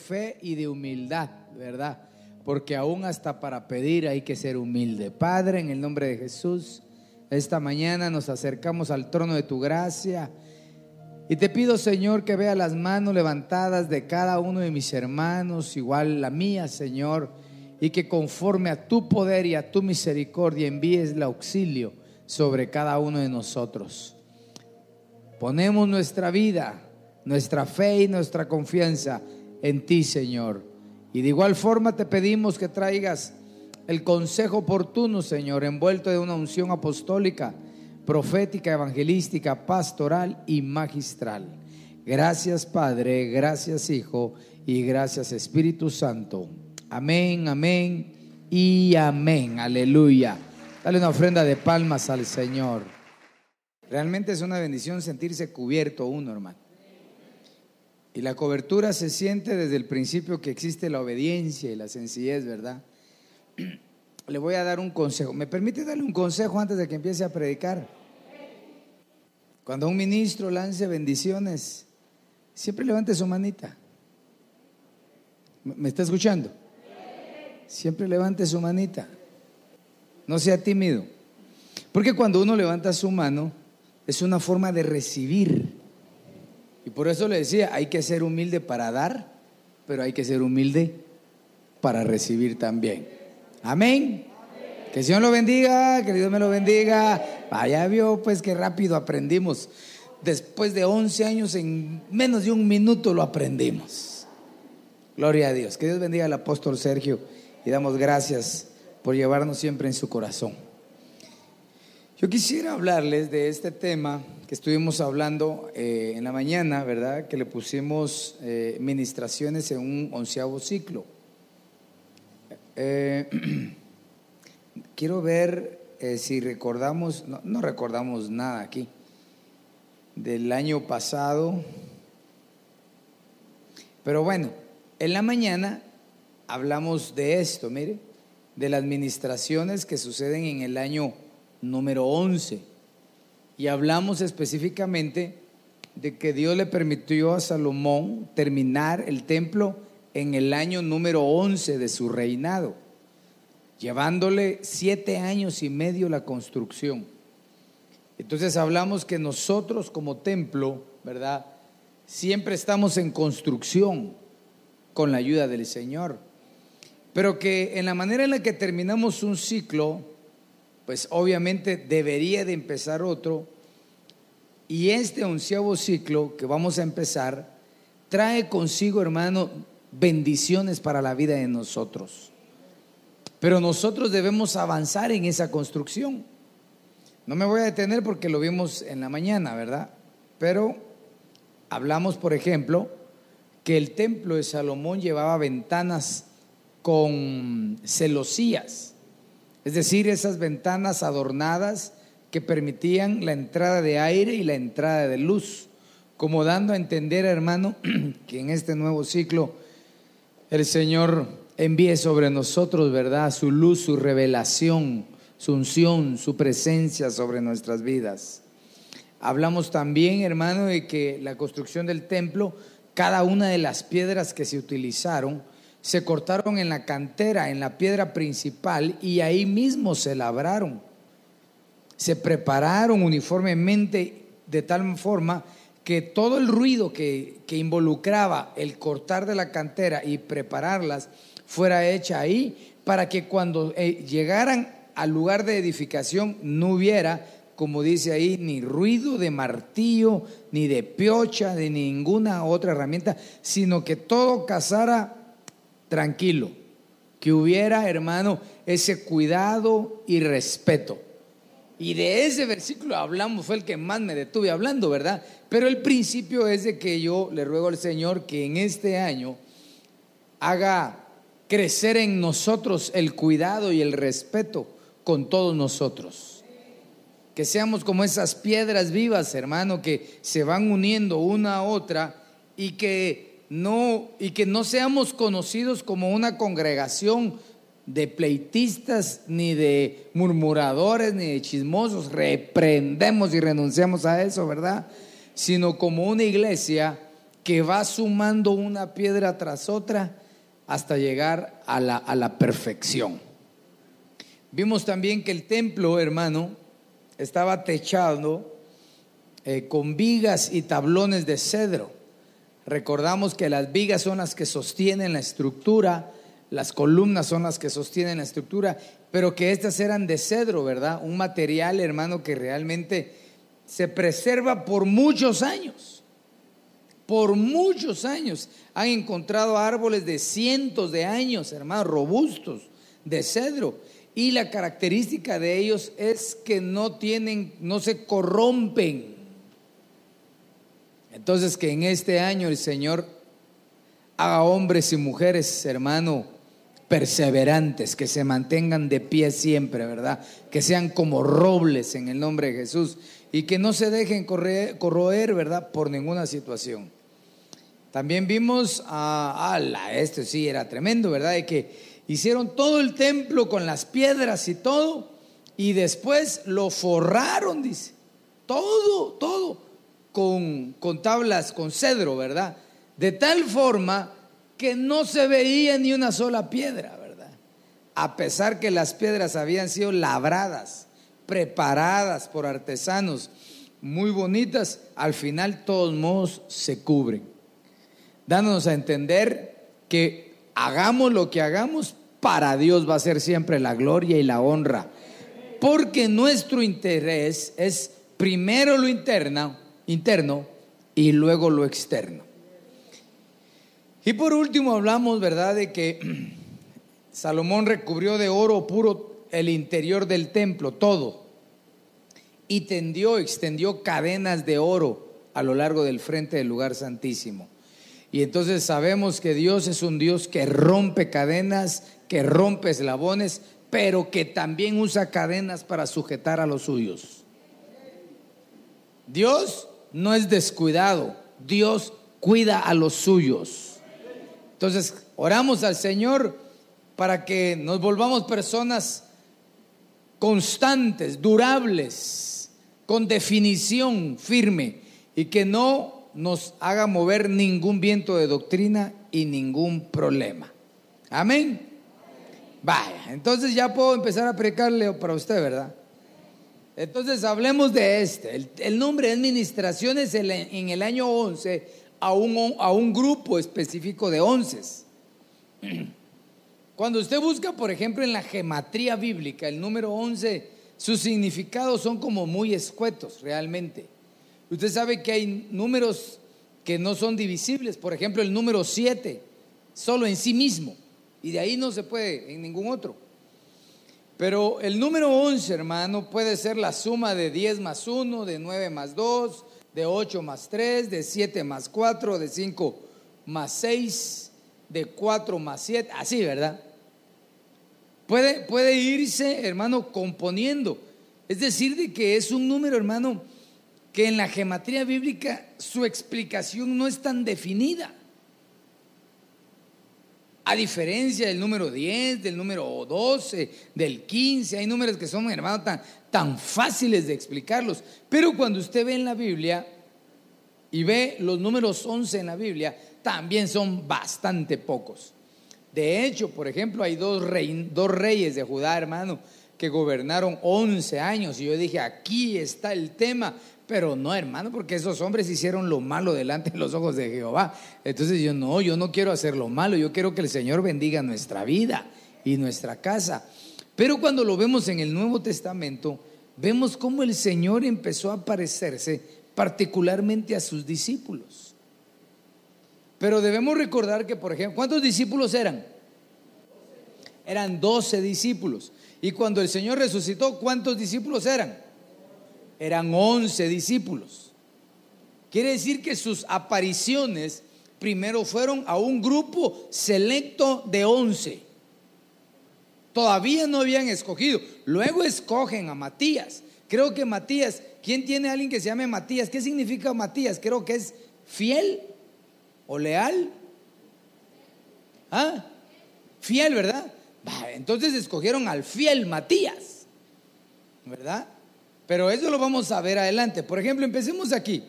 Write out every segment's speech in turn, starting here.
Fe y de humildad, ¿verdad? Porque aún hasta para pedir hay que ser humilde. Padre, en el nombre de Jesús, esta mañana nos acercamos al trono de tu gracia y te pido, Señor, que vea las manos levantadas de cada uno de mis hermanos, igual la mía, Señor, y que conforme a tu poder y a tu misericordia envíes el auxilio sobre cada uno de nosotros. Ponemos nuestra vida, nuestra fe y nuestra confianza en ti, Señor. Y de igual forma te pedimos que traigas el consejo oportuno, Señor, envuelto de una unción apostólica, profética, evangelística, pastoral y magistral. Gracias, Padre, gracias, Hijo, y gracias, Espíritu Santo. Amén, amén y amén. Aleluya. Dale una ofrenda de palmas al Señor. Realmente es una bendición sentirse cubierto uno, hermano. Y la cobertura se siente desde el principio que existe la obediencia y la sencillez, ¿verdad? Le voy a dar un consejo. ¿Me permite darle un consejo antes de que empiece a predicar? Cuando un ministro lance bendiciones, siempre levante su manita. ¿Me está escuchando? Siempre levante su manita. No sea tímido. Porque cuando uno levanta su mano, es una forma de recibir. Y por eso le decía, hay que ser humilde para dar, pero hay que ser humilde para recibir también. Amén. Que el Señor lo bendiga, que Dios me lo bendiga. Vaya vio pues que rápido aprendimos. Después de 11 años, en menos de un minuto lo aprendimos. Gloria a Dios. Que Dios bendiga al apóstol Sergio y damos gracias por llevarnos siempre en su corazón. Yo quisiera hablarles de este tema que estuvimos hablando eh, en la mañana, ¿verdad? Que le pusimos eh, ministraciones en un onceavo ciclo. Eh, quiero ver si recordamos, no, no recordamos nada aquí, del año pasado. Pero bueno, en la mañana hablamos de esto, mire, de las ministraciones que suceden en el año número 11. Y hablamos específicamente de que Dios le permitió a Salomón terminar el templo en el año número 11 de su reinado, llevándole siete años y medio la construcción. Entonces hablamos que nosotros como templo, ¿verdad? Siempre estamos en construcción con la ayuda del Señor. Pero que en la manera en la que terminamos un ciclo, pues obviamente debería de empezar otro. Y este onceavo ciclo que vamos a empezar trae consigo, hermano, bendiciones para la vida de nosotros. Pero nosotros debemos avanzar en esa construcción. No me voy a detener porque lo vimos en la mañana, ¿verdad? Pero hablamos, por ejemplo, que el templo de Salomón llevaba ventanas con celosías, es decir, esas ventanas adornadas que permitían la entrada de aire y la entrada de luz, como dando a entender, hermano, que en este nuevo ciclo el Señor envíe sobre nosotros, ¿verdad? Su luz, su revelación, su unción, su presencia sobre nuestras vidas. Hablamos también, hermano, de que la construcción del templo, cada una de las piedras que se utilizaron, se cortaron en la cantera, en la piedra principal, y ahí mismo se labraron. Se prepararon uniformemente de tal forma que todo el ruido que, que involucraba el cortar de la cantera y prepararlas fuera hecha ahí para que cuando eh, llegaran al lugar de edificación no hubiera, como dice ahí, ni ruido de martillo, ni de piocha, de ninguna otra herramienta, sino que todo casara tranquilo. que hubiera, hermano, ese cuidado y respeto. Y de ese versículo hablamos, fue el que más me detuve hablando, ¿verdad? Pero el principio es de que yo le ruego al Señor que en este año haga crecer en nosotros el cuidado y el respeto con todos nosotros. Que seamos como esas piedras vivas, hermano, que se van uniendo una a otra y que no y que no seamos conocidos como una congregación de pleitistas, ni de murmuradores, ni de chismosos. Reprendemos y renunciamos a eso, ¿verdad? Sino como una iglesia que va sumando una piedra tras otra hasta llegar a la, a la perfección. Vimos también que el templo, hermano, estaba techado eh, con vigas y tablones de cedro. Recordamos que las vigas son las que sostienen la estructura las columnas son las que sostienen la estructura, pero que estas eran de cedro, ¿verdad? Un material, hermano, que realmente se preserva por muchos años. Por muchos años. Han encontrado árboles de cientos de años, hermano, robustos, de cedro. Y la característica de ellos es que no tienen, no se corrompen. Entonces que en este año el Señor haga hombres y mujeres, hermano, perseverantes, que se mantengan de pie siempre, ¿verdad? Que sean como robles en el nombre de Jesús y que no se dejen corroer, ¿verdad? Por ninguna situación. También vimos a, ala, esto sí era tremendo, ¿verdad? De que hicieron todo el templo con las piedras y todo y después lo forraron, dice. Todo, todo con, con tablas, con cedro, ¿verdad? De tal forma que no se veía ni una sola piedra, ¿verdad? A pesar que las piedras habían sido labradas, preparadas por artesanos, muy bonitas, al final todos modos se cubren, dándonos a entender que hagamos lo que hagamos, para Dios va a ser siempre la gloria y la honra, porque nuestro interés es primero lo interno, interno y luego lo externo. Y por último hablamos, ¿verdad?, de que Salomón recubrió de oro puro el interior del templo, todo, y tendió, extendió cadenas de oro a lo largo del frente del lugar santísimo. Y entonces sabemos que Dios es un Dios que rompe cadenas, que rompe eslabones, pero que también usa cadenas para sujetar a los suyos. Dios no es descuidado, Dios cuida a los suyos. Entonces, oramos al Señor para que nos volvamos personas constantes, durables, con definición firme y que no nos haga mover ningún viento de doctrina y ningún problema. Amén. Vaya, entonces ya puedo empezar a predicarle para usted, ¿verdad? Entonces hablemos de este. El, nombre de administraciones en el año 11 a un, a un grupo específico de onces. Cuando usted busca, por ejemplo, en la gematría bíblica, el número 11, sus significados son como muy escuetos realmente. Usted sabe que hay números que no son divisibles, por ejemplo, el número 7, solo en sí mismo, y de ahí no se puede en ningún otro. Pero el número 11, hermano, puede ser la suma de 10 más 1, de 9 más 2, de 8 más 3, de 7 más 4, de 5 más 6, de 4 más 7, así, ¿verdad? Puede, puede irse, hermano, componiendo. Es decir, de que es un número, hermano, que en la gematría bíblica su explicación no es tan definida. A diferencia del número 10, del número 12, del 15, hay números que son, hermano, tan, tan fáciles de explicarlos. Pero cuando usted ve en la Biblia y ve los números 11 en la Biblia, también son bastante pocos. De hecho, por ejemplo, hay dos, dos reyes de Judá, hermano, que gobernaron 11 años. Y yo dije, aquí está el tema. Pero no, hermano, porque esos hombres hicieron lo malo delante de los ojos de Jehová. Entonces yo no, yo no quiero hacer lo malo, yo quiero que el Señor bendiga nuestra vida y nuestra casa. Pero cuando lo vemos en el Nuevo Testamento, vemos cómo el Señor empezó a parecerse particularmente a sus discípulos. Pero debemos recordar que, por ejemplo, ¿cuántos discípulos eran? eran doce discípulos. Y cuando el Señor resucitó, ¿cuántos discípulos eran? Eran once discípulos. Quiere decir que sus apariciones primero fueron a un grupo selecto de once. Todavía no habían escogido. Luego escogen a Matías. Creo que Matías, ¿quién tiene a alguien que se llame Matías? ¿Qué significa Matías? Creo que es fiel o leal. ¿Ah? Fiel, ¿verdad? entonces escogieron al fiel Matías, ¿verdad? Pero eso lo vamos a ver adelante. Por ejemplo, empecemos aquí.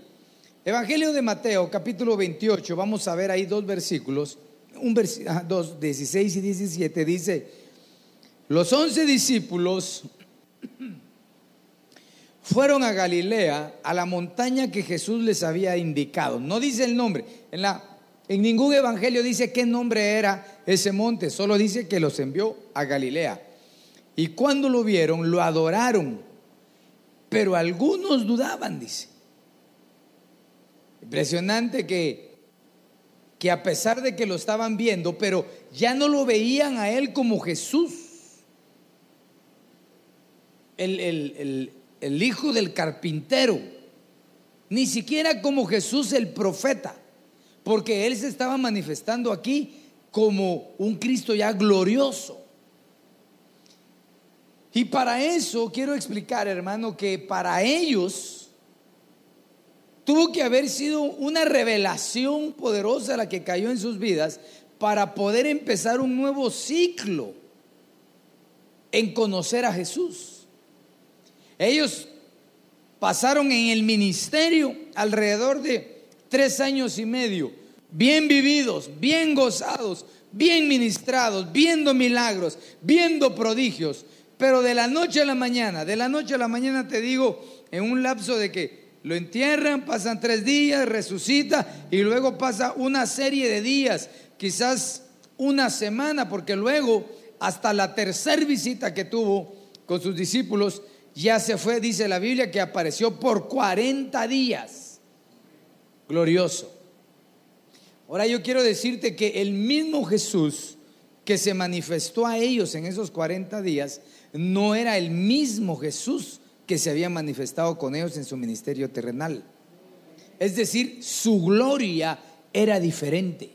Evangelio de Mateo, capítulo 28, vamos a ver ahí dos versículos, un versículo, dos, 16 y 17, dice, los once discípulos fueron a Galilea, a la montaña que Jesús les había indicado. No dice el nombre, en, la, en ningún evangelio dice qué nombre era ese monte, solo dice que los envió a Galilea. Y cuando lo vieron, lo adoraron, pero algunos dudaban, dice. Impresionante que, que a pesar de que lo estaban viendo, pero ya no lo veían a él como Jesús, el, el hijo del carpintero, ni siquiera como Jesús el profeta, porque él se estaba manifestando aquí como un Cristo ya glorioso. Y para eso quiero explicar, hermano, que para ellos tuvo que haber sido una revelación poderosa la que cayó en sus vidas para poder empezar un nuevo ciclo en conocer a Jesús. Ellos pasaron en el ministerio alrededor de tres años y medio, bien vividos, bien gozados, bien ministrados, viendo milagros, viendo prodigios, pero de la noche a la mañana, de la noche a la mañana te digo, en un lapso de que lo entierran, pasan tres días, resucita y luego pasa una serie de días, quizás una semana, porque luego hasta la tercera visita que tuvo con sus discípulos ya se fue, dice la Biblia, que apareció por 40 días. Glorioso. Ahora yo quiero decirte que el mismo Jesús que se manifestó a ellos en esos 40 días no era el mismo Jesús que se había manifestado con ellos en su ministerio terrenal. Es decir, su gloria era diferente.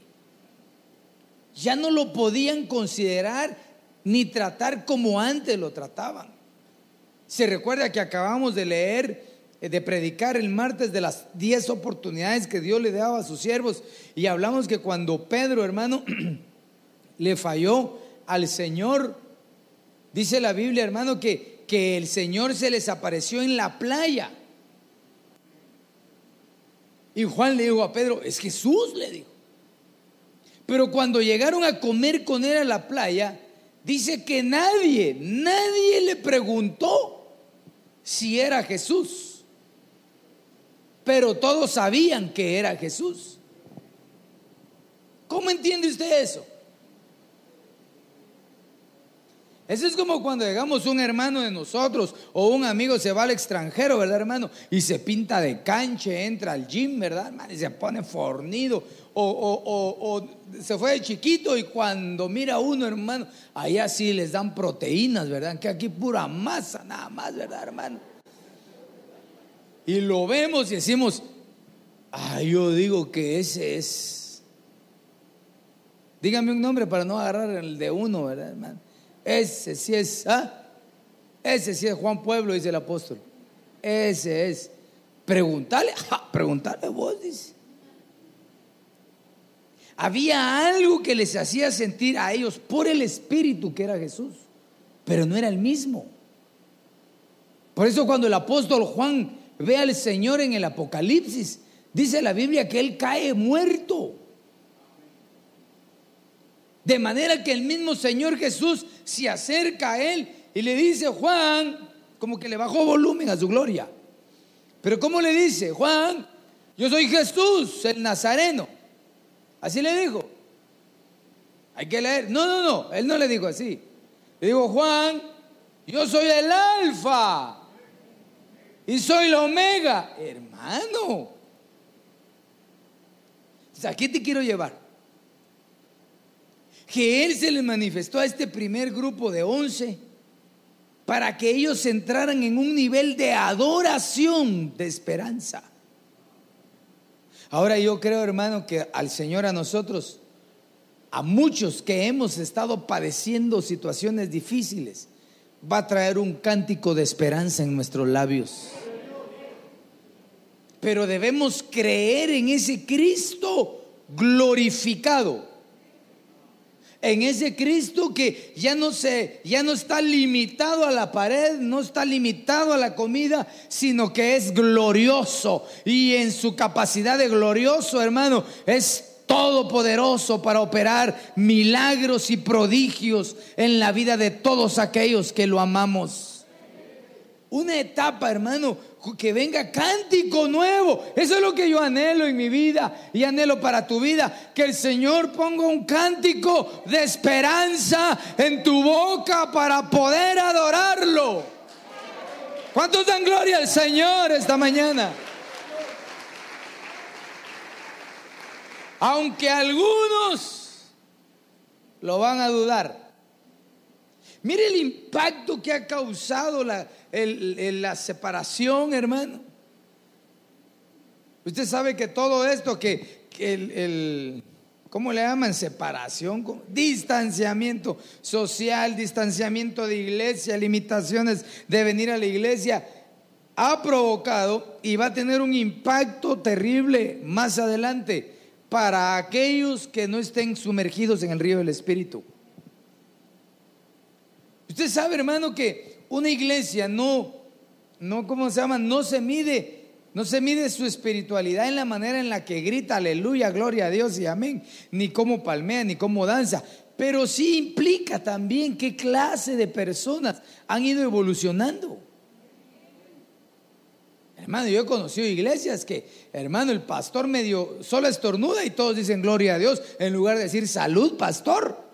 Ya no lo podían considerar ni tratar como antes lo trataban. Se recuerda que acabamos de leer, eh, de predicar el martes de las 10 oportunidades que Dios le daba a sus siervos y hablamos que cuando Pedro, hermano, le falló al Señor, dice la Biblia, hermano, que que el Señor se les apareció en la playa. Y Juan le dijo a Pedro, es Jesús, le dijo. Pero cuando llegaron a comer con él a la playa, dice que nadie, nadie le preguntó si era Jesús. Pero todos sabían que era Jesús. ¿Cómo entiende usted eso? Eso es como cuando llegamos un hermano de nosotros o un amigo se va al extranjero, ¿verdad, hermano? Y se pinta de canche, entra al gym, ¿verdad, hermano? Y se pone fornido. O, se fue de chiquito y cuando mira uno, hermano, allá sí les dan proteínas, ¿verdad? Que aquí pura masa, nada más, ¿verdad, hermano? Y lo vemos y decimos, ah, yo digo que ese es. Dígame un nombre para no agarrar el de uno, ¿verdad, hermano? Ese sí es, ¿ah? Ese sí es Juan Pueblo, dice el apóstol. Ese es. Preguntarle, preguntarle vos, dice. Había algo que les hacía sentir a ellos por el Espíritu que era Jesús, pero no era el mismo. Por eso cuando el apóstol Juan ve al Señor en el Apocalipsis, dice la Biblia que él cae muerto. De manera que el mismo Señor Jesús se acerca a él y le dice, Juan, como que le bajó volumen a su gloria. Pero ¿cómo le dice? Juan, yo soy Jesús, el Nazareno. Así le dijo. Hay que leer. No, no, no, él no le dijo así. Le dijo, Juan, yo soy el alfa y soy la omega. Hermano, aquí te quiero llevar. Que Él se les manifestó a este primer grupo de once para que ellos entraran en un nivel de adoración, de esperanza. Ahora yo creo, hermano, que al Señor a nosotros, a muchos que hemos estado padeciendo situaciones difíciles, va a traer un cántico de esperanza en nuestros labios. Pero debemos creer en ese Cristo glorificado en ese Cristo que ya no se ya no está limitado a la pared, no está limitado a la comida, sino que es glorioso y en su capacidad de glorioso, hermano, es todopoderoso para operar milagros y prodigios en la vida de todos aquellos que lo amamos. Una etapa, hermano, que venga cántico nuevo. Eso es lo que yo anhelo en mi vida y anhelo para tu vida. Que el Señor ponga un cántico de esperanza en tu boca para poder adorarlo. ¿Cuántos dan gloria al Señor esta mañana? Aunque algunos lo van a dudar. Mire el impacto que ha causado la, la separación, hermano. Usted sabe que todo esto, que, el, ¿cómo le llaman? Separación, distanciamiento social, distanciamiento de iglesia, limitaciones de venir a la iglesia, ha provocado y va a tener un impacto terrible más adelante para aquellos que no estén sumergidos en el río del Espíritu. Usted sabe, hermano, que una iglesia no, no, ¿cómo se llama? No se mide, no se mide su espiritualidad en la manera en la que grita aleluya, gloria a Dios y amén, ni cómo palmea, ni cómo danza. Pero sí implica también qué clase de personas han ido evolucionando. Hermano, yo he conocido iglesias que, hermano, el pastor medio solo estornuda y todos dicen gloria a Dios en lugar de decir salud, pastor.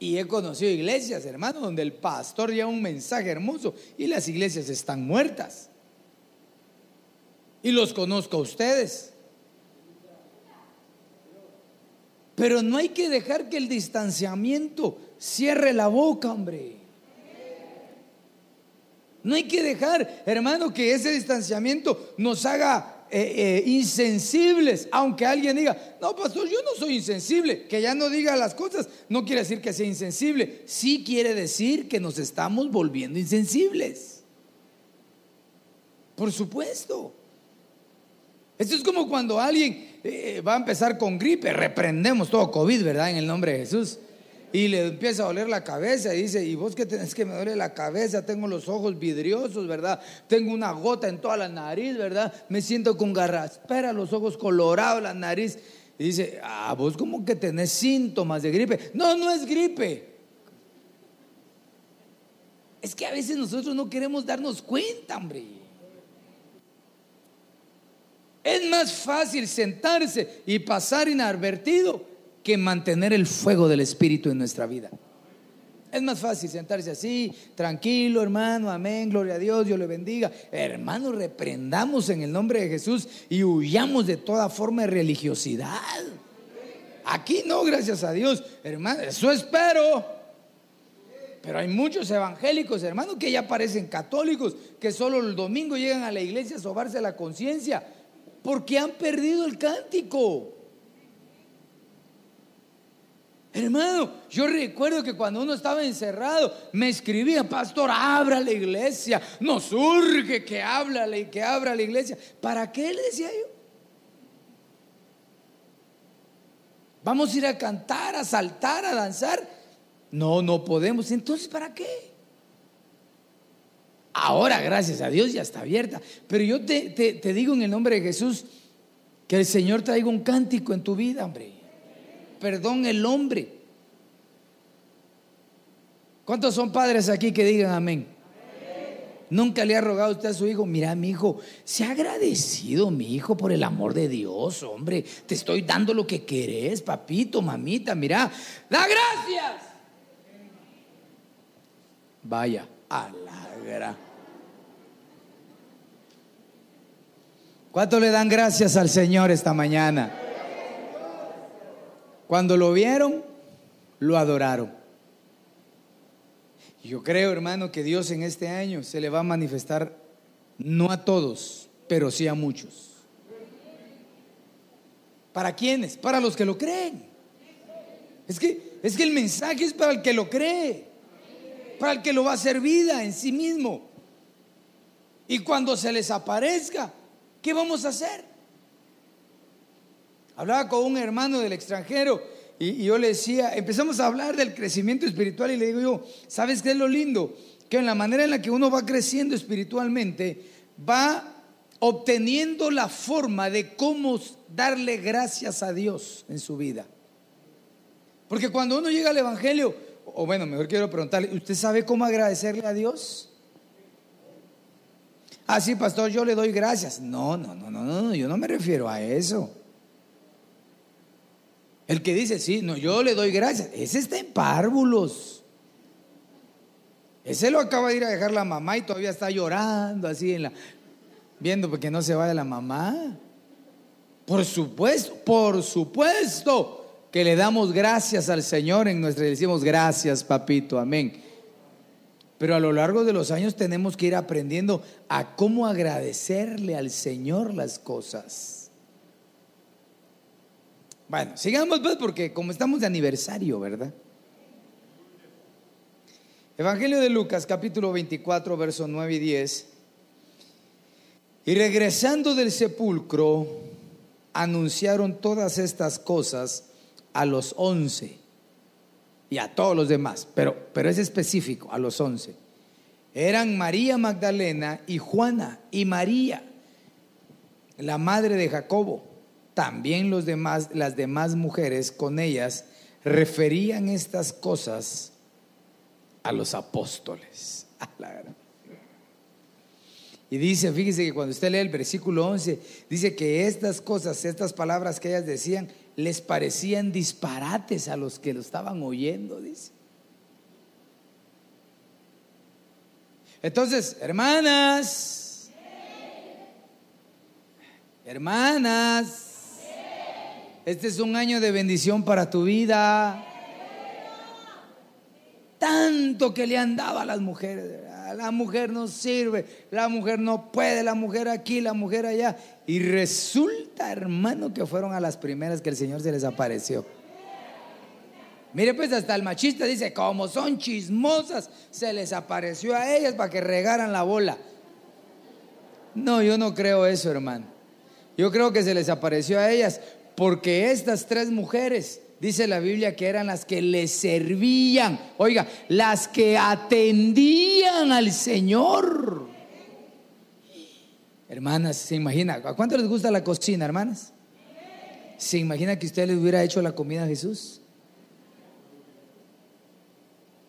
Y he conocido iglesias, hermano, donde el pastor lleva un mensaje hermoso y las iglesias están muertas. Y los conozco a ustedes. Pero no hay que dejar que el distanciamiento cierre la boca, hombre. No hay que dejar, hermano, que ese distanciamiento nos haga eh, eh, insensibles, aunque alguien diga, no, pastor, yo no soy insensible, que ya no diga las cosas, no quiere decir que sea insensible, sí quiere decir que nos estamos volviendo insensibles. Por supuesto. Esto es como cuando alguien eh, va a empezar con gripe, reprendemos todo COVID, ¿verdad? En el nombre de Jesús y le empieza a doler la cabeza y dice, ¿y vos qué tenés que me duele la cabeza? Tengo los ojos vidriosos, ¿verdad? Tengo una gota en toda la nariz, ¿verdad? Me siento con garraspera, los ojos colorados, la nariz. Y dice, ah, vos como que tenés síntomas de gripe. No, no es gripe. Es que a veces nosotros no queremos darnos cuenta, hombre. Es más fácil sentarse y pasar inadvertido que mantener el fuego del Espíritu en nuestra vida. Es más fácil sentarse así, tranquilo, hermano, amén, gloria a Dios, Dios le bendiga. Hermano, reprendamos en el nombre de Jesús y huyamos de toda forma de religiosidad. Aquí no, gracias a Dios, hermano, eso espero. Pero hay muchos evangélicos, hermano, que ya parecen católicos, que solo el domingo llegan a la iglesia a sobarse la conciencia, porque han perdido el cántico. Hermano, yo recuerdo que cuando uno estaba encerrado, me escribía, pastor, abra la iglesia, nos surge que habla, que abra la iglesia. ¿Para qué le decía yo? Vamos a ir a cantar, a saltar, a danzar. No, no podemos. Entonces, ¿para qué? Ahora, gracias a Dios, ya está abierta. Pero yo te, te digo en el nombre de Jesús que el Señor traiga un cántico en tu vida, hombre perdón el hombre. ¿Cuántos son padres aquí que digan amén? Nunca le ha rogado usted a su hijo, mira mi hijo, se ha agradecido mi hijo por el amor de Dios, hombre, te estoy dando lo que querés, papito, mamita, mira, da gracias. Vaya, a la ¿Cuánto le dan gracias al Señor esta mañana? Cuando lo vieron, lo adoraron. Yo creo, hermano, que Dios en este año se le va a manifestar no a todos, pero sí a muchos. ¿Para quiénes? Para los que lo creen. Es que, es que el mensaje es para el que lo cree, para el que lo va a hacer vida en sí mismo. Y cuando se les aparezca, ¿qué vamos a hacer? Hablaba con un hermano del extranjero y, yo le decía, empezamos a hablar del crecimiento espiritual y le digo yo, ¿sabes qué es lo lindo? Que en la manera en la que uno va creciendo espiritualmente, va obteniendo la forma de cómo darle gracias a Dios en su vida. Porque cuando uno llega al Evangelio, o bueno, mejor quiero preguntarle, ¿usted sabe cómo agradecerle a Dios? Ah, sí, pastor, yo le doy gracias. No, no, no, no, no, yo no me refiero a eso. El que dice, sí, no, yo le doy gracias, ese está en párvulos. Ese lo acaba de ir a dejar la mamá y todavía está llorando así en la viendo porque no se vaya la mamá. Por supuesto, por supuesto que le damos gracias al Señor en nuestra y decimos gracias, papito, amén. Pero a lo largo de los años tenemos que ir aprendiendo a cómo agradecerle al Señor las cosas. Bueno, sigamos pues porque como estamos de aniversario, ¿verdad? Evangelio de Lucas capítulo 24, versos 9 y 10. Y regresando del sepulcro, anunciaron todas estas cosas a los once y a todos los demás, pero, pero es específico, a los once. Eran María Magdalena y Juana y María, la madre de Jacobo también las demás mujeres con ellas referían estas cosas a los apóstoles. Y dice, fíjese que cuando usted lee el versículo 11, dice que estas cosas, estas palabras que ellas decían, les parecían disparates a los que lo estaban oyendo, dice. Entonces, hermanas, hermanas, este es un año de bendición para tu vida. Tanto que le han dado a las mujeres. La mujer no sirve, la mujer no puede, la mujer aquí, la mujer allá. Y resulta, hermano, que fueron a las primeras que el Señor se les apareció. Mire, pues hasta el machista dice, como son chismosas, se les apareció a ellas para que regaran la bola. No, yo no creo eso, hermano. Yo creo que se les apareció a ellas porque estas tres mujeres, dice la Biblia, que eran las que le servían, oiga, las que atendían al Señor. Hermanas, ¿se imagina? ¿A cuánto les gusta la cocina, hermanas? ¿Se imagina que usted le hubiera hecho la comida a Jesús?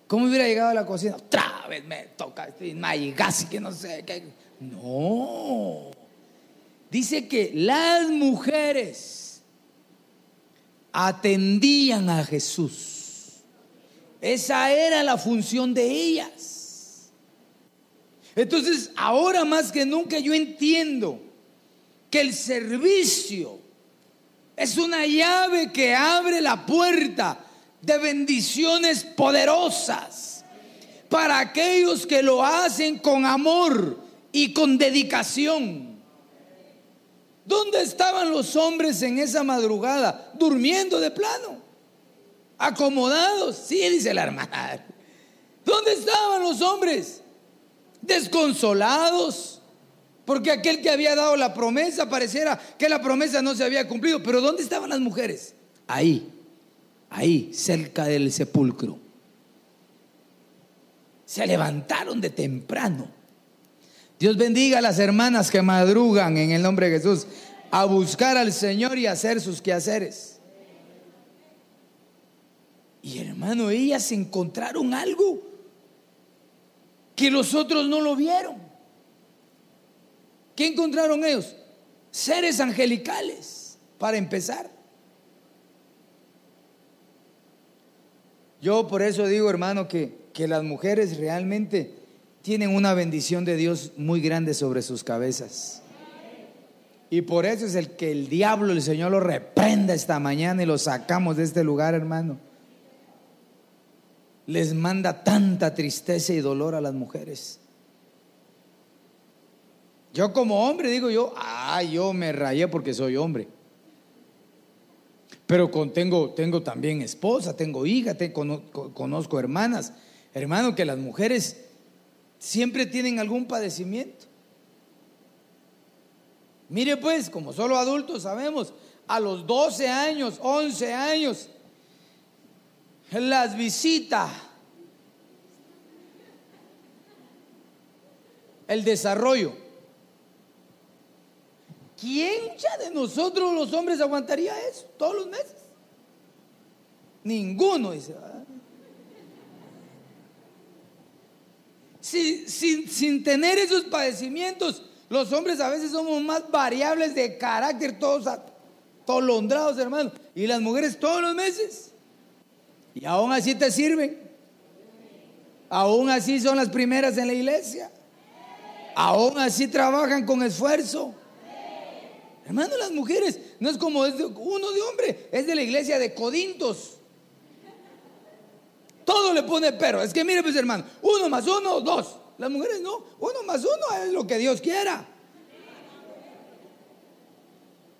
¿Cómo hubiera llegado a la cocina? Otra vez me toca casi que no sé qué. No. Dice que las mujeres atendían a Jesús. Esa era la función de ellas. Entonces, ahora más que nunca yo entiendo que el servicio es una llave que abre la puerta de bendiciones poderosas para aquellos que lo hacen con amor y con dedicación. ¿Dónde estaban los hombres en esa madrugada? Durmiendo de plano. Acomodados. Sí, dice la hermana. ¿Dónde estaban los hombres? Desconsolados. Porque aquel que había dado la promesa pareciera que la promesa no se había cumplido. Pero ¿dónde estaban las mujeres? Ahí, ahí, cerca del sepulcro. Se levantaron de temprano Dios bendiga a las hermanas que madrugan en el nombre de Jesús a buscar al Señor y hacer sus quehaceres. Y hermano, ellas encontraron algo que los otros no lo vieron. ¿Qué encontraron ellos? Seres angelicales, para empezar. Yo por eso digo, hermano, que, que las mujeres realmente tienen una bendición de Dios muy grande sobre sus cabezas. Y por eso es el que el diablo, el Señor lo reprenda esta mañana y lo sacamos de este lugar, hermano. Les manda tanta tristeza y dolor a las mujeres. Yo como hombre digo yo, ah, yo me rayé porque soy hombre. Pero con, tengo, tengo también esposa, tengo hija, conozco hermanas. Hermano, que las mujeres siempre tienen algún padecimiento. Mire pues, como solo adultos sabemos, a los 12 años, 11 años, las visita el desarrollo. ¿Quién ya de nosotros los hombres aguantaría eso todos los meses? Ninguno dice. Sin tener esos padecimientos, los hombres a veces somos más variables de carácter, todos atolondrados, hermano. Y las mujeres todos los meses. Y aún así te sirven. Aún así son las primeras en la iglesia. Aún así trabajan con esfuerzo. Hermano, las mujeres no es como uno de hombre, es de la iglesia de Codintos. Todo le pone pero. Es que mire, pues hermano, uno más uno, dos. Las mujeres no, uno más uno es lo que Dios quiera.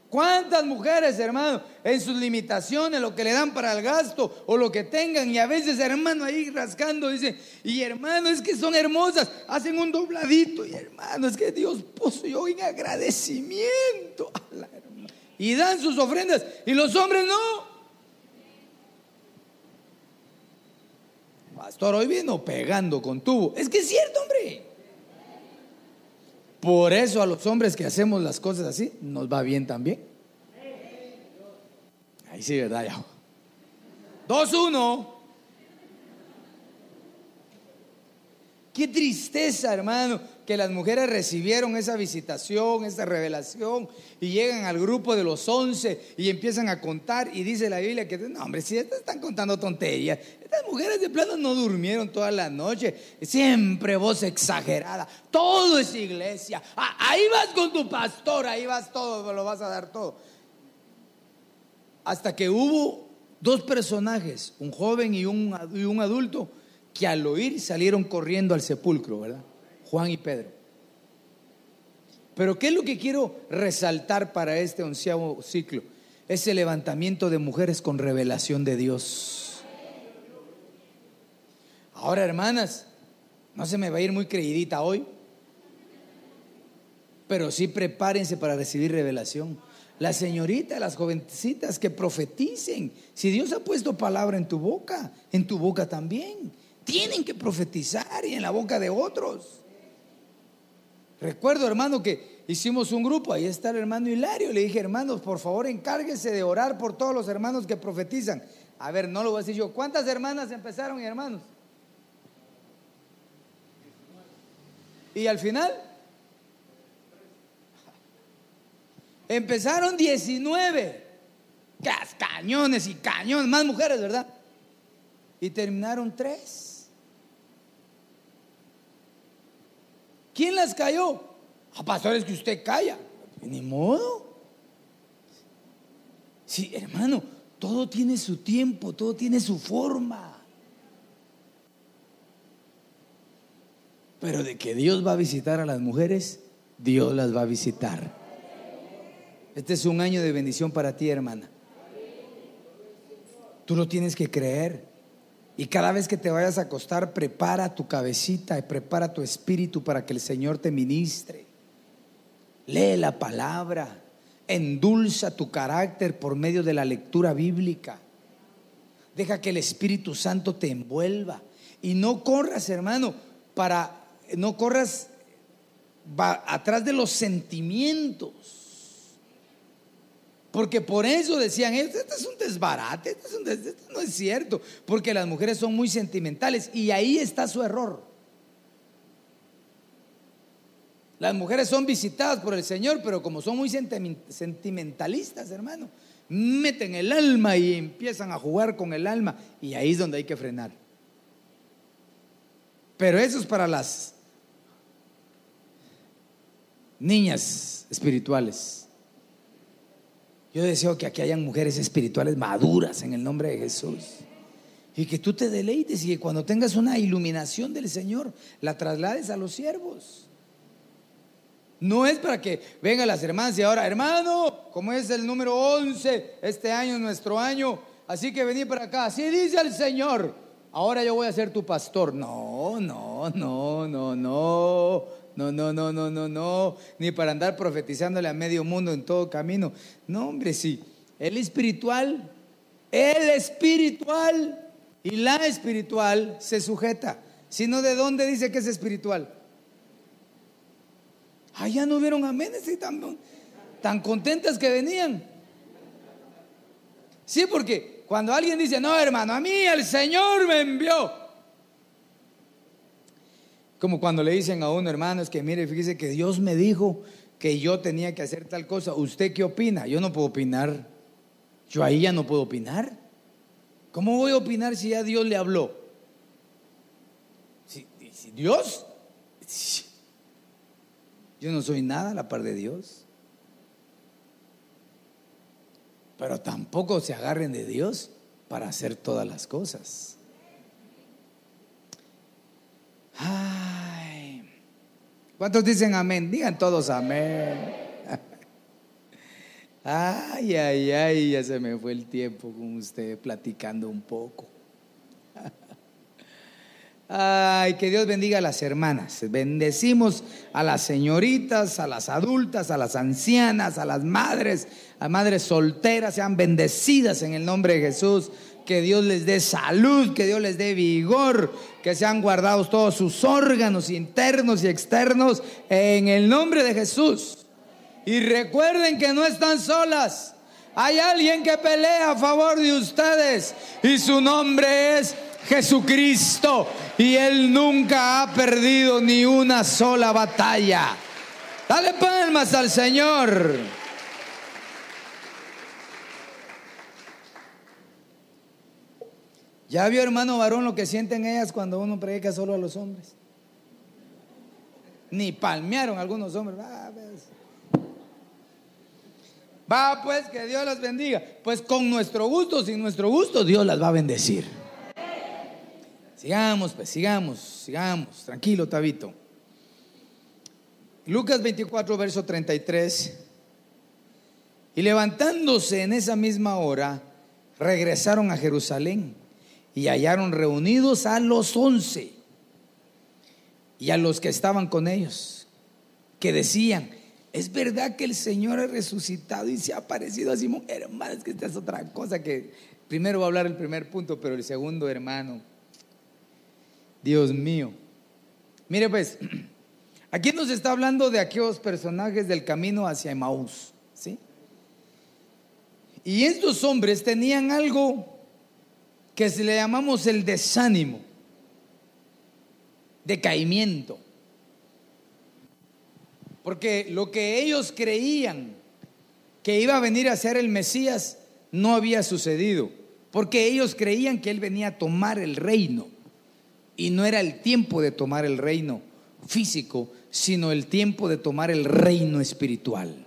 ¿Cuántas mujeres, hermano, en sus limitaciones, lo que le dan para el gasto o lo que tengan, y a veces, hermano, ahí rascando, dicen, y hermano, es que son hermosas, hacen un dobladito, y hermano, es que Dios puso yo en agradecimiento a la hermana. Y dan sus ofrendas, y los hombres no. Pastor, hoy vino pegando con tubo. Es que es cierto, hombre. Por eso a los hombres que hacemos las cosas así, nos va bien también. Ahí sí, ¿verdad? Ya. 2-1. Qué tristeza, hermano, que las mujeres recibieron esa visitación, esa revelación, y llegan al grupo de los once y empiezan a contar, y dice la Biblia que, no, hombre, si están contando tonterías, estas mujeres de plano no durmieron toda la noche, siempre voz exagerada, todo es iglesia, ah, ahí vas con tu pastor, ahí vas todo, lo vas a dar todo. Hasta que hubo dos personajes, un joven y un adulto, que al oír salieron corriendo al sepulcro, ¿verdad? Juan y Pedro. Pero ¿qué es lo que quiero resaltar para este onceavo ciclo? Ese levantamiento de mujeres con revelación de Dios. Ahora, hermanas, no se me va a ir muy creidita hoy, pero sí prepárense para recibir revelación. Las señoritas, las jovencitas que profeticen. Si Dios ha puesto palabra en tu boca, en tu boca también. Tienen que profetizar y en la boca de otros. Recuerdo, hermano, que hicimos un grupo, ahí está el hermano Hilario. Le dije, hermanos, por favor, encárguese de orar por todos los hermanos que profetizan. A ver, no lo voy a decir yo. ¿Cuántas hermanas empezaron, hermanos? Y al final, empezaron 19. Cañones y cañones, más mujeres, ¿verdad? Y terminaron tres. ¿Quién las cayó? A pastores que usted calla. Ni modo. Sí, hermano, todo tiene su tiempo, todo tiene su forma. Pero de que Dios va a visitar a las mujeres, Dios las va a visitar. Este es un año de bendición para ti, hermana. Tú lo tienes que creer. Y cada vez que te vayas a acostar, prepara tu cabecita y prepara tu espíritu para que el Señor te ministre. Lee la palabra, endulza tu carácter por medio de la lectura bíblica. Deja que el Espíritu Santo te envuelva. Y no corras, hermano, para, no corras atrás de los sentimientos. Porque por eso decían, este, es un desbarate, este, no es cierto, porque las mujeres son muy sentimentales y ahí está su error. Las mujeres son visitadas por el Señor, pero como son muy sentimentalistas, hermano, meten el alma y empiezan a jugar con el alma y ahí es donde hay que frenar. Pero eso es para las niñas espirituales Yo deseo que aquí hayan mujeres espirituales maduras en el nombre de Jesús. Y que tú te deleites y que cuando tengas una iluminación del Señor, la traslades a los siervos. No es para que vengan las hermanas y ahora, hermano, como es el número 11, este año es nuestro año, así que vení para acá. Así dice el Señor, ahora yo voy a ser tu pastor. No, no, no, no, no. No, no, no, no, no, no. Ni para andar profetizándole a medio mundo en todo camino. No, hombre, sí. El espiritual, el espiritual y la espiritual se sujeta. Sino de dónde dice que es espiritual. Allá no vieron aménes y tan, tan contentas que venían. Sí, porque cuando alguien dice, no, hermano, a mí el Señor me envió. Como cuando le dicen a uno, hermano, es que mire, fíjese que Dios me dijo que yo tenía que hacer tal cosa. ¿Usted qué opina? Yo no puedo opinar. Yo ahí ya no puedo opinar. ¿Cómo voy a opinar si ya Dios le habló? Si, si Dios, yo no soy nada a la par de Dios. Pero tampoco se agarren de Dios para hacer todas las cosas. Ay. ¿Cuántos dicen amén? Digan todos amén. Ay, ay, ay, ya se me fue el tiempo con usted platicando un poco. Ay, que Dios bendiga a las hermanas. Bendecimos a las señoritas, a las adultas, a las ancianas, a las madres, a madres solteras, sean bendecidas en el nombre de Jesús. Que Dios les dé salud, que Dios les dé vigor, que sean guardados todos sus órganos internos y externos en el nombre de Jesús. Y recuerden que no están solas. Hay alguien que pelea a favor de ustedes y su nombre es Jesucristo y Él nunca ha perdido ni una sola batalla. Dale palmas al Señor. ¿Ya vio hermano varón lo que sienten ellas cuando uno predica solo a los hombres? Ni palmearon algunos hombres. Va, pues. Va pues que Dios las bendiga. Pues con nuestro gusto, sin nuestro gusto, Dios las va a bendecir. Sigamos, pues, sigamos, sigamos. Tranquilo, Tabito. Lucas 24, verso 33. Y levantándose en esa misma hora, regresaron a Jerusalén y hallaron reunidos a los once y a los que estaban con ellos, que decían, es verdad que el Señor ha resucitado y se ha aparecido a Simón. Hermano, es que esta es otra cosa que primero va a hablar el primer punto, pero el segundo, hermano, Dios mío. Mire pues, aquí nos está hablando de aquellos personajes del camino hacia Emaús, ¿sí? Y estos hombres tenían algo que se le llamamos el desánimo, decaimiento. Porque lo que ellos creían que iba a venir a ser el Mesías no había sucedido. Porque ellos creían que Él venía a tomar el reino. Y no era el tiempo de tomar el reino físico, sino el tiempo de tomar el reino espiritual.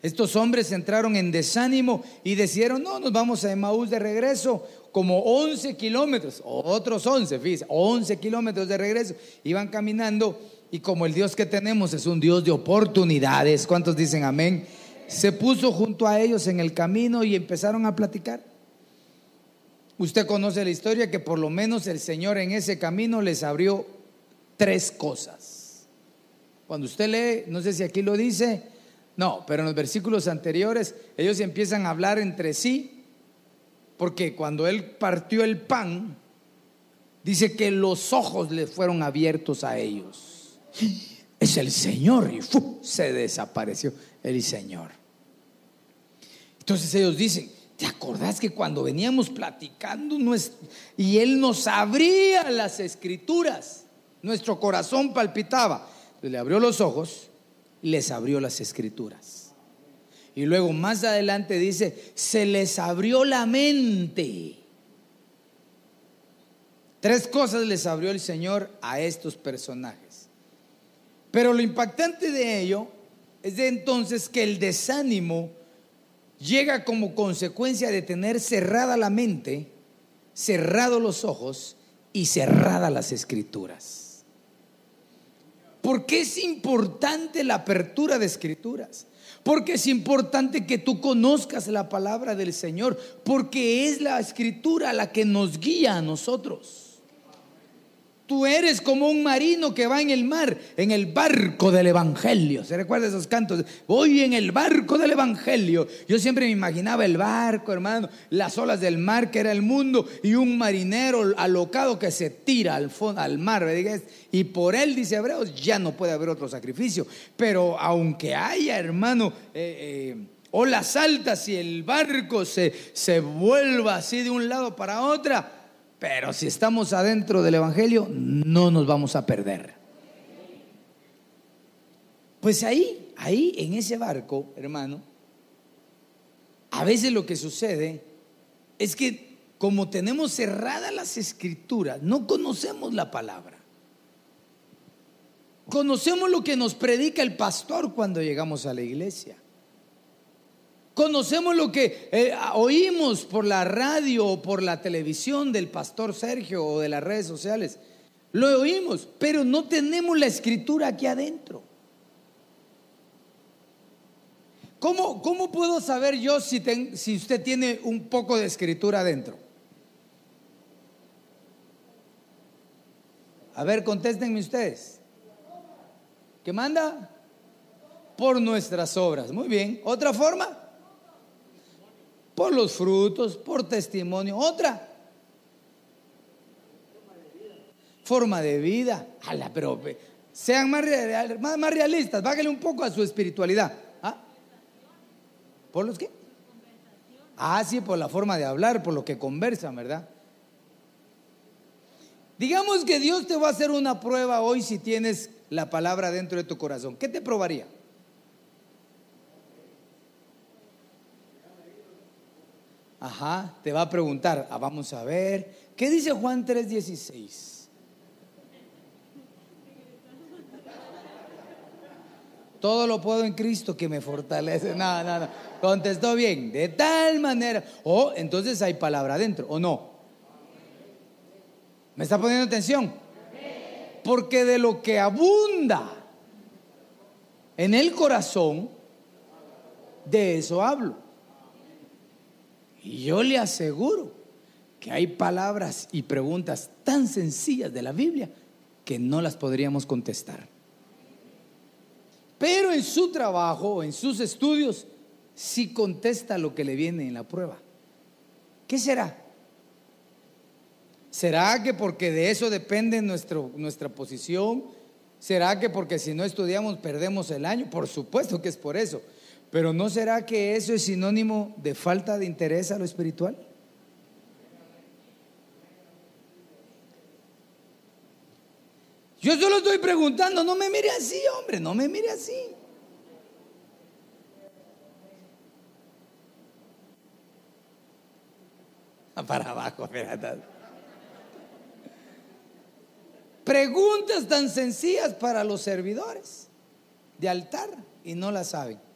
Estos hombres entraron en desánimo y decidieron, no, nos vamos a Emaús de regreso, como 11 kilómetros, otros 11, fíjense, 11 kilómetros de regreso. Iban caminando y como el Dios que tenemos es un Dios de oportunidades, ¿cuántos dicen amén? Se puso junto a ellos en el camino y empezaron a platicar. Usted conoce la historia que por lo menos el Señor en ese camino les abrió tres cosas. Cuando usted lee, no sé si aquí lo dice, no, pero en los versículos anteriores ellos empiezan a hablar entre sí, porque cuando Él partió el pan, dice que los ojos le fueron abiertos a ellos. Es el Señor y se desapareció el Señor. Entonces ellos dicen, ¿Te acordás que cuando veníamos platicando y Él nos abría las escrituras, nuestro corazón palpitaba? le abrió los ojos les abrió las escrituras. Y luego más adelante dice, se les abrió la mente. Tres cosas les abrió el Señor a estos personajes. Pero lo impactante de ello es de entonces que el desánimo llega como consecuencia de tener cerrada la mente, cerrados los ojos y cerradas las escrituras. ¿Por qué es importante la apertura de escrituras? Porque es importante que tú conozcas la palabra del Señor, porque es la escritura la que nos guía a nosotros. Tú eres como un marino que va en el mar, en el barco del Evangelio. ¿Se recuerda esos cantos? Voy en el barco del Evangelio. Yo siempre me imaginaba el barco, hermano, las olas del mar que era el mundo y un marinero alocado que se tira al, fondo, al mar. Y por él, dice Hebreos, ya no puede haber otro sacrificio. Pero aunque haya, hermano, eh, eh, olas altas y el barco se, se vuelva así de un lado para otra, pero si estamos adentro del Evangelio, no nos vamos a perder. Pues ahí, ahí en ese barco, hermano, a veces lo que sucede es que como tenemos cerradas las escrituras, no conocemos la palabra. Conocemos lo que nos predica el pastor cuando llegamos a la iglesia. Conocemos lo que eh, oímos por la radio o por la televisión del pastor Sergio o de las redes sociales. Lo oímos, pero no tenemos la escritura aquí adentro. ¿Cómo, cómo puedo saber yo si, si usted tiene un poco de escritura adentro? A ver, contéstenme ustedes. ¿Qué manda? Por nuestras obras. Muy bien. ¿Otra forma? Por los frutos, por testimonio. Otra. Forma de vida. Ala, pero sean más, más, realistas, bájale un poco a su espiritualidad. ¿Ah? ¿Por los qué? Ah, sí, por la forma de hablar, por lo que conversan, ¿verdad? Digamos que Dios te va a hacer una prueba hoy si tienes la palabra dentro de tu corazón. ¿Qué te probaría? Ajá, te va a preguntar, ah, vamos a ver, ¿qué dice Juan 3:16? Todo lo puedo en Cristo que me fortalece. Nada, nada. Contestó bien. De tal manera. O entonces hay palabra adentro, ¿o no? ¿Me está poniendo atención? Porque de lo que abunda en el corazón, de eso hablo. Y yo le aseguro que hay palabras y preguntas tan sencillas de la Biblia que no las podríamos contestar. Pero en su trabajo, en sus estudios, sí contesta lo que le viene en la prueba. ¿Qué será? ¿Será que porque de eso depende nuestra posición? ¿Será que porque si no estudiamos perdemos el año? Por supuesto que es por eso. Pero ¿no será que eso es sinónimo de falta de interés a lo espiritual? Yo solo estoy preguntando, no me mire así, hombre, no me mire así. Para abajo, Preguntas tan sencillas para los servidores de altar y no las saben.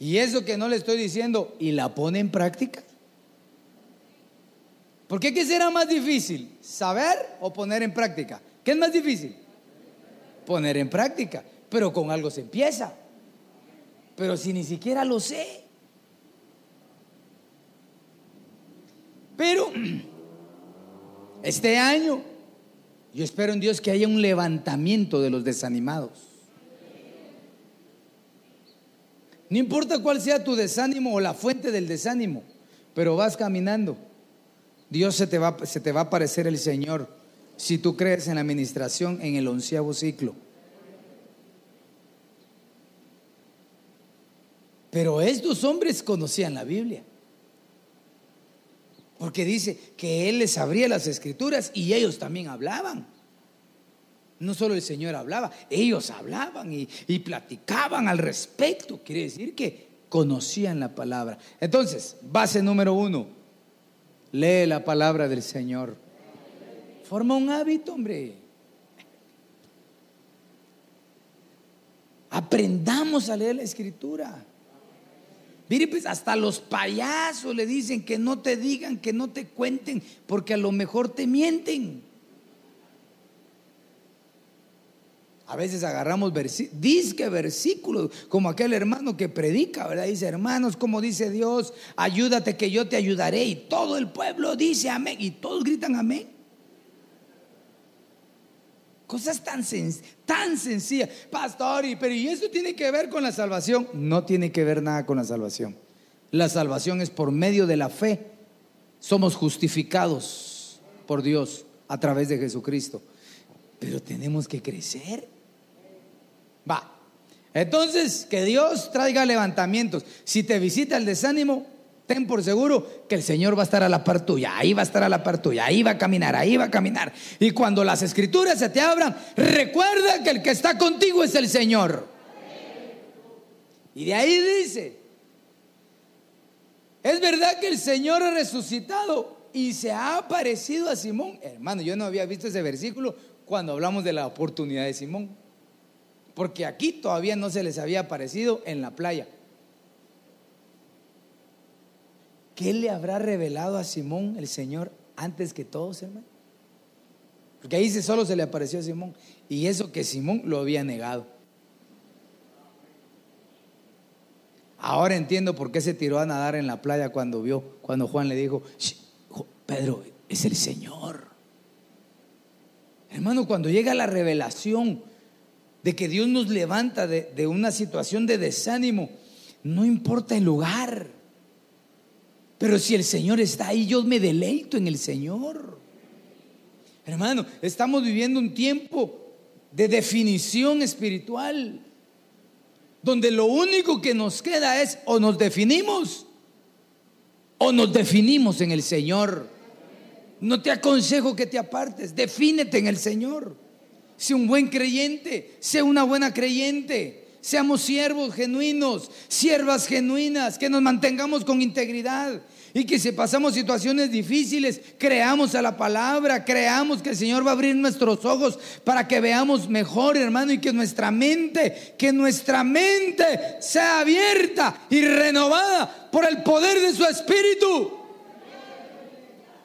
Y eso que no le estoy diciendo, ¿y la pone en práctica? ¿Por qué qué será más difícil? ¿Saber o poner en práctica? ¿Qué es más difícil? Poner en práctica. Pero con algo se empieza. Pero si ni siquiera lo sé. Pero este año yo espero en Dios que haya un levantamiento de los desanimados. No importa cuál sea tu desánimo o la fuente del desánimo, pero vas caminando. Dios se te va, se te va a aparecer el Señor si tú crees en la administración en el onceavo ciclo. Pero estos hombres conocían la Biblia. Porque dice que Él les abría las escrituras y ellos también hablaban. No solo el Señor hablaba, ellos hablaban y, platicaban al respecto. Quiere decir que conocían la palabra. Entonces, base número uno, lee la palabra del Señor. Forma un hábito, hombre. Aprendamos a leer la escritura. Mire, pues hasta los payasos le dicen que no te digan, que no te cuenten, porque a lo mejor te mienten. A veces agarramos disque versículos, como aquel hermano que predica, ¿verdad? Dice, hermanos, como dice Dios, ayúdate que yo te ayudaré. Y todo el pueblo dice amén. Y todos gritan amén. Cosas tan, tan sencillas. Pastor, pero ¿y eso tiene que ver con la salvación? No tiene que ver nada con la salvación. La salvación es por medio de la fe. Somos justificados por Dios a través de Jesucristo. Pero tenemos que crecer. Va. Entonces, que Dios traiga levantamientos. Si te visita el desánimo, ten por seguro que el Señor va a estar a la par tuya, ahí va a estar a la par tuya, ahí va a caminar, ahí va a caminar. Y cuando las escrituras se te abran, recuerda que el que está contigo es el Señor. Y de ahí dice, es verdad que el Señor ha resucitado y se ha aparecido a Simón. Hermano, yo no había visto ese versículo cuando hablamos de la oportunidad de Simón. Porque aquí todavía no se les había aparecido en la playa. ¿Qué le habrá revelado a Simón el Señor antes que todos, hermano? Porque ahí solo se le apareció a Simón. Y eso que Simón lo había negado. Ahora entiendo por qué se tiró a nadar en la playa cuando vio, cuando Juan le dijo, Pedro, es el Señor. Hermano, cuando llega la revelación de que Dios nos levanta de, una situación de desánimo, no importa el lugar. Pero si el Señor está ahí, yo me deleito en el Señor. Hermano, estamos viviendo un tiempo de definición espiritual, donde lo único que nos queda es o nos definimos o nos definimos en el Señor. No te aconsejo que te apartes, defínete en el Señor. Sé un buen creyente, sé una buena creyente. Seamos siervos genuinos, siervas genuinas, que nos mantengamos con integridad y que si pasamos situaciones difíciles, creamos a la palabra, creamos que el Señor va a abrir nuestros ojos para que veamos mejor, hermano, y que nuestra mente, que nuestra mente sea abierta y renovada por el poder de su Espíritu.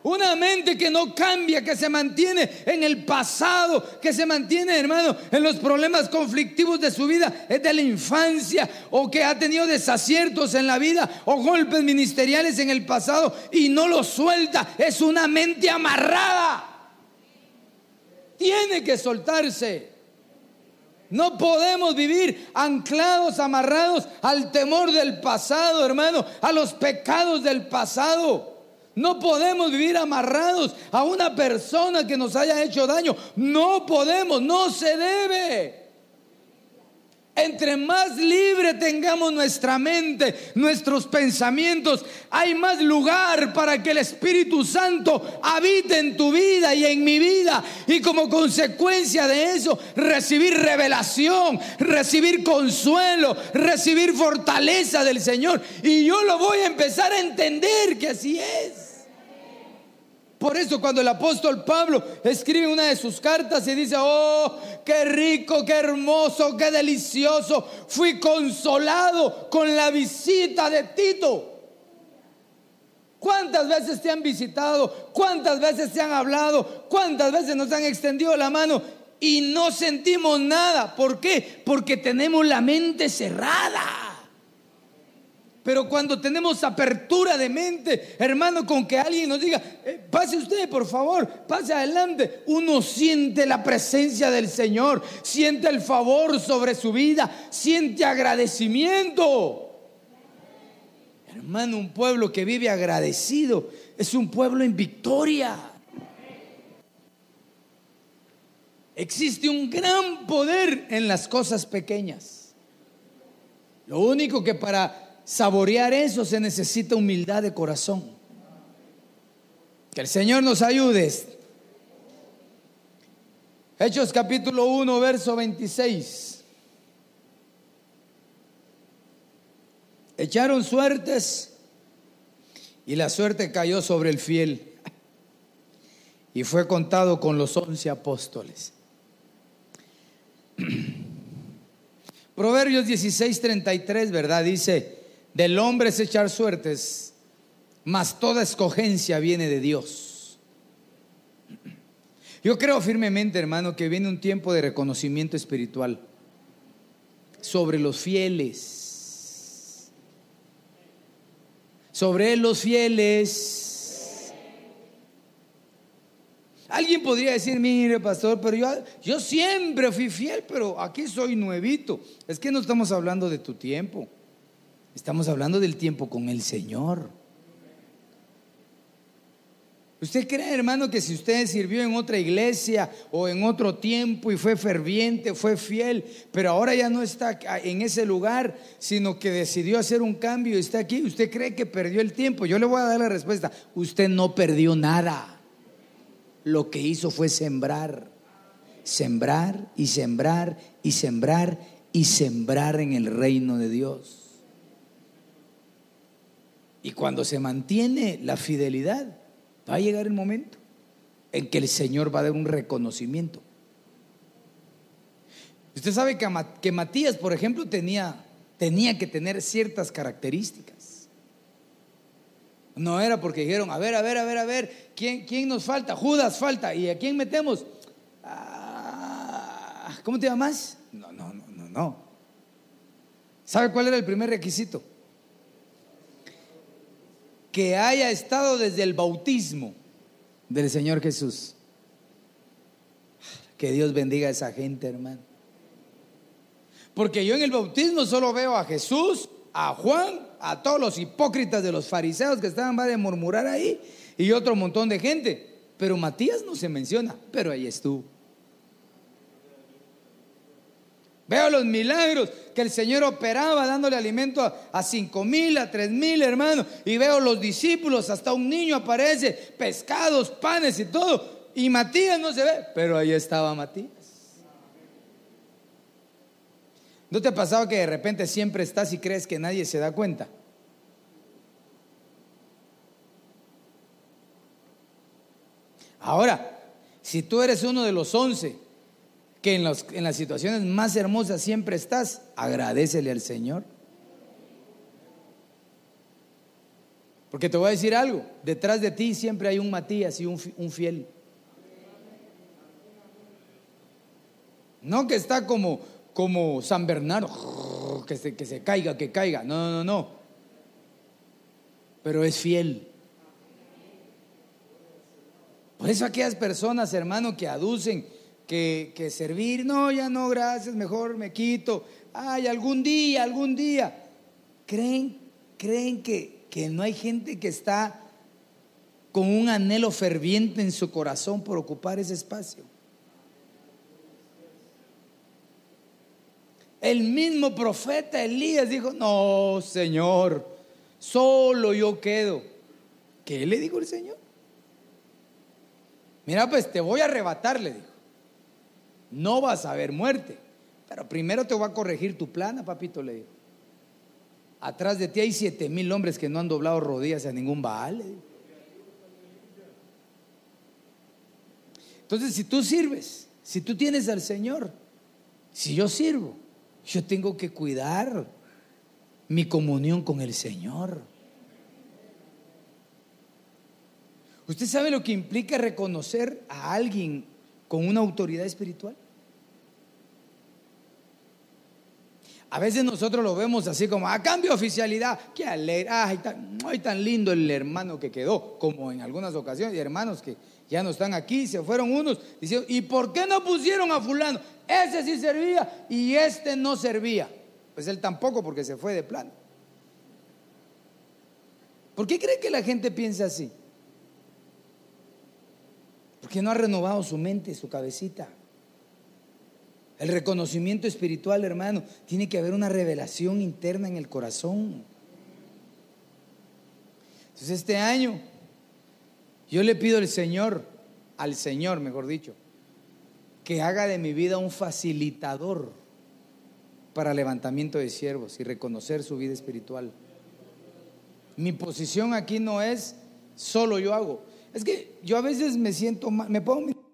Una mente que no cambia, que se mantiene en el pasado, que se mantiene, hermano, en los problemas conflictivos de su vida, es de la infancia, o que ha tenido desaciertos en la vida, o golpes ministeriales en el pasado y no lo suelta. Es una mente amarrada. Tiene que soltarse. No podemos vivir anclados, amarrados al temor del pasado, hermano, a los pecados del pasado. No podemos vivir amarrados a una persona que nos haya hecho daño. No podemos, no se debe. Entre más libre tengamos nuestra mente, nuestros pensamientos, hay más lugar para que el Espíritu Santo habite en tu vida y en mi vida. Y como consecuencia de eso, recibir revelación, recibir consuelo, recibir fortaleza del Señor. Y yo lo voy a empezar a entender que así es. Por eso cuando el apóstol Pablo escribe una de sus cartas y dice, oh, qué rico, qué hermoso, qué delicioso, fui consolado con la visita de Tito. ¿Cuántas veces te han visitado? ¿Cuántas veces te han hablado? ¿Cuántas veces nos han extendido la mano? Y no sentimos nada. ¿Por qué? Porque tenemos la mente cerrada. Pero cuando tenemos apertura de mente, hermano, con que alguien nos diga, eh, pase usted, por favor, pase adelante, uno siente la presencia del Señor, siente el favor sobre su vida, siente agradecimiento. Hermano, un pueblo que vive agradecido es un pueblo en victoria. Existe un gran poder en las cosas pequeñas. Lo único que para saborear eso se necesita humildad de corazón. Que el Señor nos ayude. Hechos capítulo 1, verso 26. Echaron suertes y la suerte cayó sobre el fiel y fue contado con los once apóstoles. Proverbios 16, 33, ¿verdad? Dice, del hombre es echar suertes, mas toda escogencia viene de Dios. Yo creo firmemente, hermano, que viene un tiempo de reconocimiento espiritual sobre los fieles. Sobre los fieles. Alguien podría decir, mire, pastor, pero yo, yo siempre fui fiel, pero aquí soy nuevito. Es que no estamos hablando de tu tiempo. Estamos hablando del tiempo con el Señor. ¿Usted cree, hermano, que si usted sirvió en otra iglesia o en otro tiempo y fue ferviente, fue fiel, pero ahora ya no está en ese lugar, sino que decidió hacer un cambio y está aquí, ¿usted cree que perdió el tiempo? Yo le voy a dar la respuesta. Usted no perdió nada. Lo que hizo fue sembrar. Sembrar y sembrar y sembrar y sembrar en el reino de Dios. Y cuando se mantiene la fidelidad, Va a llegar el momento en que el Señor va a dar un reconocimiento. Usted sabe que, Matías, por ejemplo, tenía, tenía que tener ciertas características. No era porque dijeron, a ver, a ver, a ver, a ver, ¿quién, quién nos falta? Judas falta. ¿Y a quién metemos? Ah, ¿Cómo te llamas? No, no, no, no, no. ¿Sabe cuál era el primer requisito? Que haya estado desde el bautismo del Señor Jesús. Que Dios bendiga a esa gente, hermano. Porque yo en el bautismo solo veo a Jesús, a Juan, a todos los hipócritas de los fariseos que estaban va de murmurar ahí y otro montón de gente. Pero Matías no se menciona, pero ahí estuvo. Veo los milagros que el Señor operaba dándole alimento a, cinco mil, a tres mil hermanos. Y veo los discípulos, hasta un niño aparece, pescados, panes y todo. Y Matías no se ve, pero ahí estaba Matías. ¿No te ha pasado que de repente siempre estás y crees que nadie se da cuenta? Ahora, si tú eres uno de los once que en, en las situaciones más hermosas siempre estás, agradecele al Señor. Porque te voy a decir algo, detrás de ti siempre hay un Matías y un, un fiel. No que está como, como San Bernardo, que se, que se caiga, que caiga. No, no, no. Pero es fiel. Por eso aquellas personas, hermano, que aducen que, servir, no, ya no, gracias, mejor me quito, ay, algún día, algún día. ¿Creen, creen que, que no hay gente que está con un anhelo ferviente en su corazón por ocupar ese espacio? El mismo profeta Elías dijo, no, Señor, solo yo quedo. ¿Qué le dijo el Señor? Mira, pues te voy a arrebatar, le dijo no vas a ver muerte. Pero primero te voy a corregir tu plana, papito, le dijo. Atrás de ti hay siete mil hombres que no han doblado rodillas a ningún Baal. Entonces, si tú sirves, si tú tienes al Señor, si yo sirvo, yo tengo que cuidar mi comunión con el Señor. ¿Usted sabe lo que implica reconocer a alguien con una autoridad espiritual? A veces nosotros lo vemos así como, a cambio de oficialidad, qué alegre, ay tan, tan lindo el hermano que quedó, como en algunas ocasiones, y hermanos que ya no están aquí, se fueron unos, diciendo, ¿y por qué no pusieron a fulano? Ese sí servía y este no servía. Pues él tampoco porque se fue de plano. ¿Por qué cree que la gente piensa así? Porque no ha renovado su mente, su cabecita. El reconocimiento espiritual, hermano, tiene que haber una revelación interna en el corazón. Entonces este año yo le pido al Señor, al Señor, mejor dicho, que haga de mi vida un facilitador para levantamiento de siervos y reconocer su vida espiritual. Mi posición aquí no es solo yo hago. Es que yo a veces me siento mal, me pongo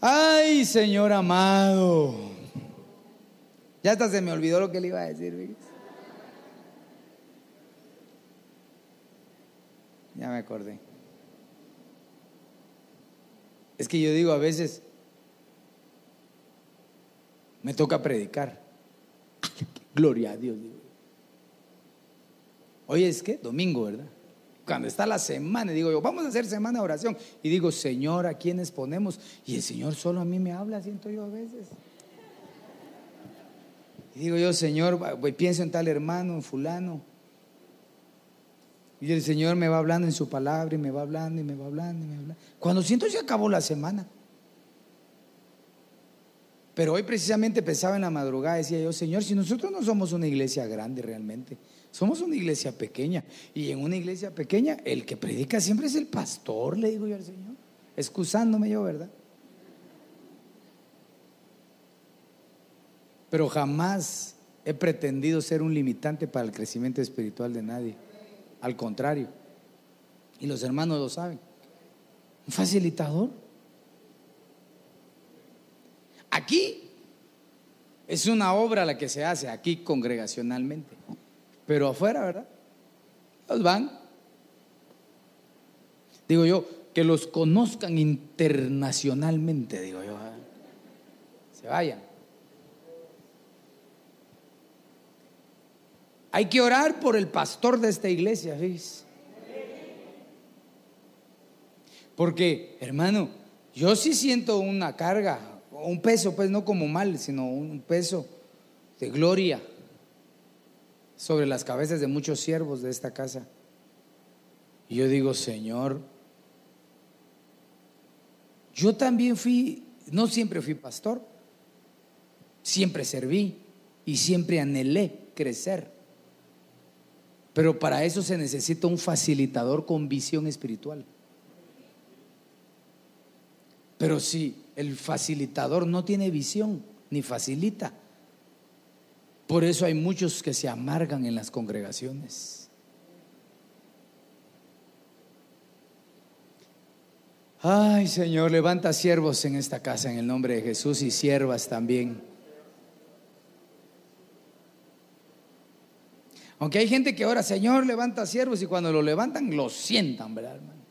Ay, Señor amado. Ya hasta se me olvidó lo que le iba a decir. Ya me acordé. Es que yo digo a veces, me toca predicar. Gloria a Dios. Hoy es que domingo, ¿verdad? Cuando está la semana, digo yo, vamos a hacer semana de oración. Y digo, Señor, ¿a quiénes ponemos? Y el Señor solo a mí me habla, siento yo a veces. Y digo yo, Señor, pienso en tal hermano, en fulano. Y el Señor me va hablando en su palabra y me va hablando y me va hablando y me va hablando. Cuando siento se acabó la semana. Pero hoy precisamente pensaba en la madrugada, decía yo, Señor, si nosotros no somos una iglesia grande realmente, somos una iglesia pequeña. Y en una iglesia pequeña, el que predica siempre es el pastor, le digo yo al Señor, excusándome yo, ¿verdad? Pero jamás he pretendido ser un limitante para el crecimiento espiritual de nadie. Al contrario. Y los hermanos lo saben. Un facilitador. Aquí es una obra la que se hace, aquí congregacionalmente. Pero afuera, ¿verdad? Los van. Digo yo, que los conozcan internacionalmente, digo yo. Se vayan. Hay que orar por el pastor de esta iglesia. Porque, hermano, yo sí siento una carga, un peso, pues no como mal, sino un peso de gloria sobre las cabezas de muchos siervos de esta casa. Y yo digo, Señor, yo también fui, no siempre fui pastor, siempre serví y siempre anhelé crecer. Pero para eso se necesita un facilitador con visión espiritual. Pero si el facilitador no tiene visión ni facilita, por eso hay muchos que se amargan en las congregaciones. Ay, Señor, levanta siervos en esta casa en el nombre de Jesús y siervas también. Aunque hay gente que ahora, Señor, levanta siervos y cuando lo levantan, lo sientan, ¿verdad, hermano?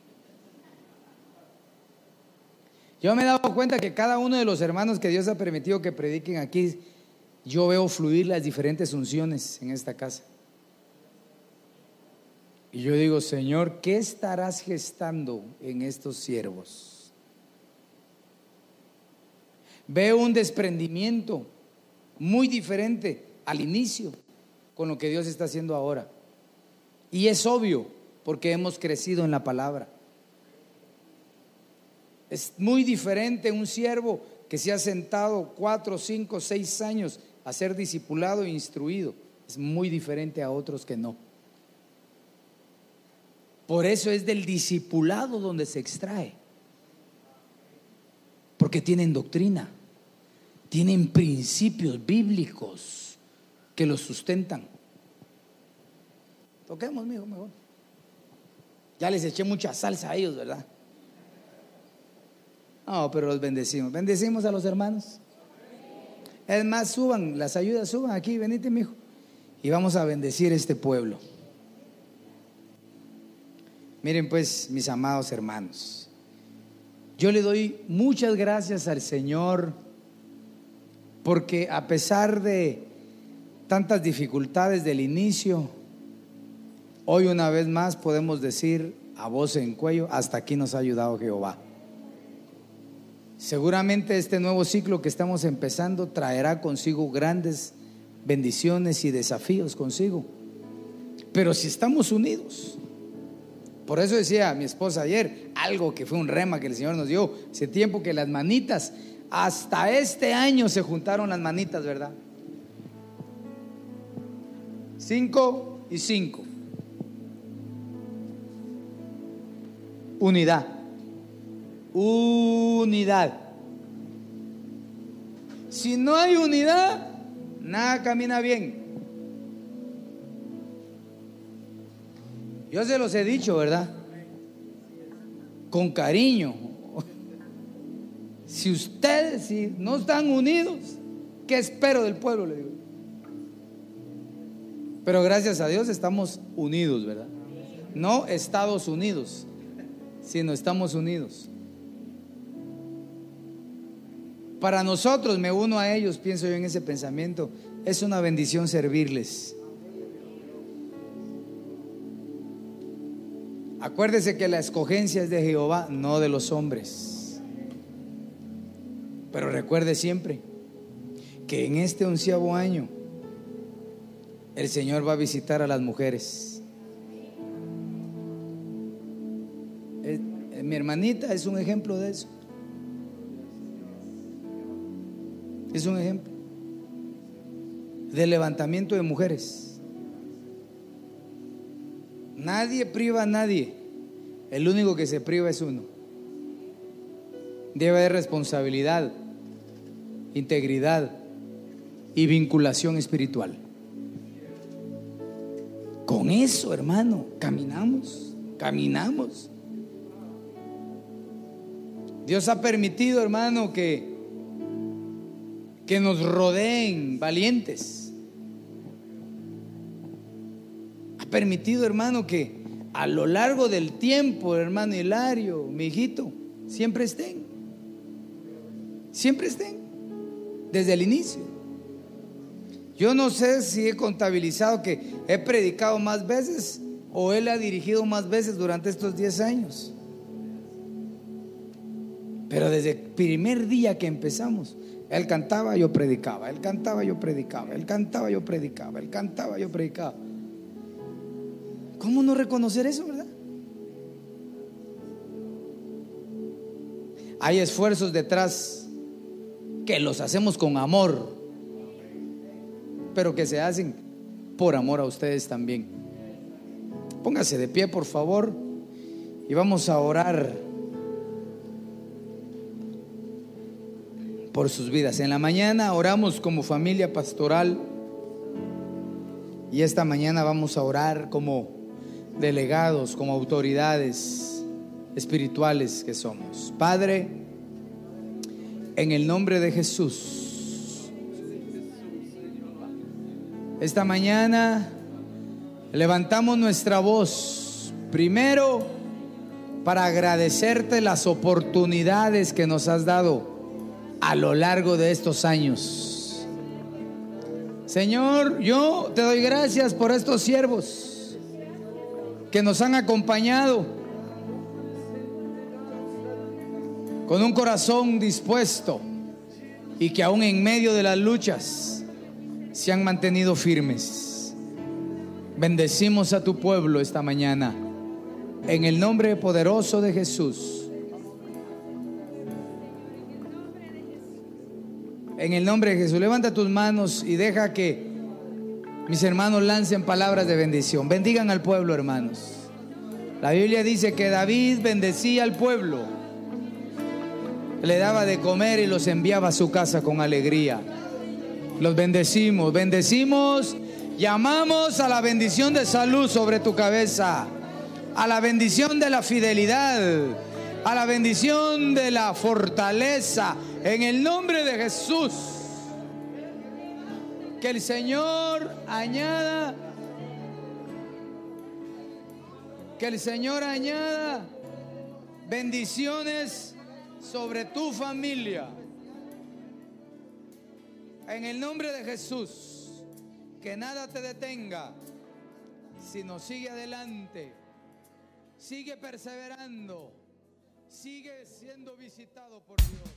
Yo me he dado cuenta que cada uno de los hermanos que Dios ha permitido que prediquen aquí, yo veo fluir las diferentes unciones en esta casa. Y yo digo, Señor, ¿qué estarás gestando en estos siervos? Veo un desprendimiento muy diferente al inicio con lo que Dios está haciendo ahora. Y es obvio porque hemos crecido en la palabra. Es muy diferente un siervo que se ha sentado cuatro, cinco, seis años a ser discipulado e instruido. Es muy diferente a otros que no. Por eso es del discipulado donde se extrae. Porque tienen doctrina, tienen principios bíblicos que los sustentan. Toquemos, mijo, mejor. Ya les eché mucha salsa a ellos, ¿verdad? No, pero los bendecimos. Bendecimos a los hermanos. Es más, suban, las ayudas suban aquí, venite, mijo. Y vamos a bendecir este pueblo. Miren, pues, mis amados hermanos, yo le doy muchas gracias al Señor porque a pesar de tantas dificultades del inicio, hoy una vez más podemos decir a voz en cuello, hasta aquí nos ha ayudado Jehová. Seguramente este nuevo ciclo que estamos empezando traerá consigo grandes bendiciones y desafíos consigo. Pero si estamos unidos, por eso decía mi esposa ayer, algo que fue un rema que el Señor nos dio, hace tiempo que las manitas, hasta este año se juntaron las manitas, ¿verdad? Cinco y cinco. Unidad. Unidad. Si no hay unidad, nada camina bien. Yo se los he dicho, ¿verdad? Con cariño. Si ustedes si no están unidos, ¿qué espero del pueblo? Le digo. Pero gracias a Dios estamos unidos, ¿verdad? No Estados Unidos, sino estamos unidos. Para nosotros, me uno a ellos, pienso yo en ese pensamiento, es una bendición servirles. Acuérdese que la escogencia es de Jehová, no de los hombres. Pero recuerde siempre que en este onceavo año el Señor va a visitar a las mujeres. Eh, mi hermanita es un ejemplo de eso. Es un ejemplo de levantamiento de mujeres. Nadie priva a nadie. El único que se priva es uno. Debe haber responsabilidad, integridad y vinculación espiritual. Con eso, hermano, caminamos, caminamos. Dios ha permitido, hermano, que que nos rodeen valientes. Ha permitido, hermano, que a lo largo del tiempo, hermano Hilario, mi hijito, siempre estén. Siempre estén. Desde el inicio. Yo no sé si he contabilizado que he predicado más veces o él ha dirigido más veces durante estos 10 años. Pero desde el primer día que empezamos, él cantaba, yo predicaba. Él cantaba, yo predicaba. Él cantaba, yo predicaba. Él cantaba, yo predicaba. ¿Cómo no reconocer eso, verdad? Hay esfuerzos detrás que los hacemos con amor, pero que se hacen por amor a ustedes también. Póngase de pie, por favor, y vamos a orar. Por sus vidas. En la mañana oramos como familia pastoral y esta mañana vamos a orar como delegados, como autoridades espirituales que somos. Padre, en el nombre de Jesús, esta mañana levantamos nuestra voz primero para agradecerte las oportunidades que nos has dado a lo largo de estos años. Señor, yo te doy gracias por estos siervos que nos han acompañado con un corazón dispuesto y que aún en medio de las luchas se han mantenido firmes. Bendecimos a tu pueblo esta mañana en el nombre poderoso de Jesús. En el nombre de Jesús, levanta tus manos y deja que mis hermanos lancen palabras de bendición. Bendigan al pueblo, hermanos. La Biblia dice que David bendecía al pueblo. Le daba de comer y los enviaba a su casa con alegría. Los bendecimos, bendecimos, llamamos a la bendición de salud sobre tu cabeza, a la bendición de la fidelidad, a la bendición de la fortaleza, en el nombre de Jesús. Que el Señor añada, que el Señor añada bendiciones sobre tu familia. En el nombre de Jesús, que nada te detenga, sino sigue adelante, sigue perseverando, sigue siendo visitado por Dios.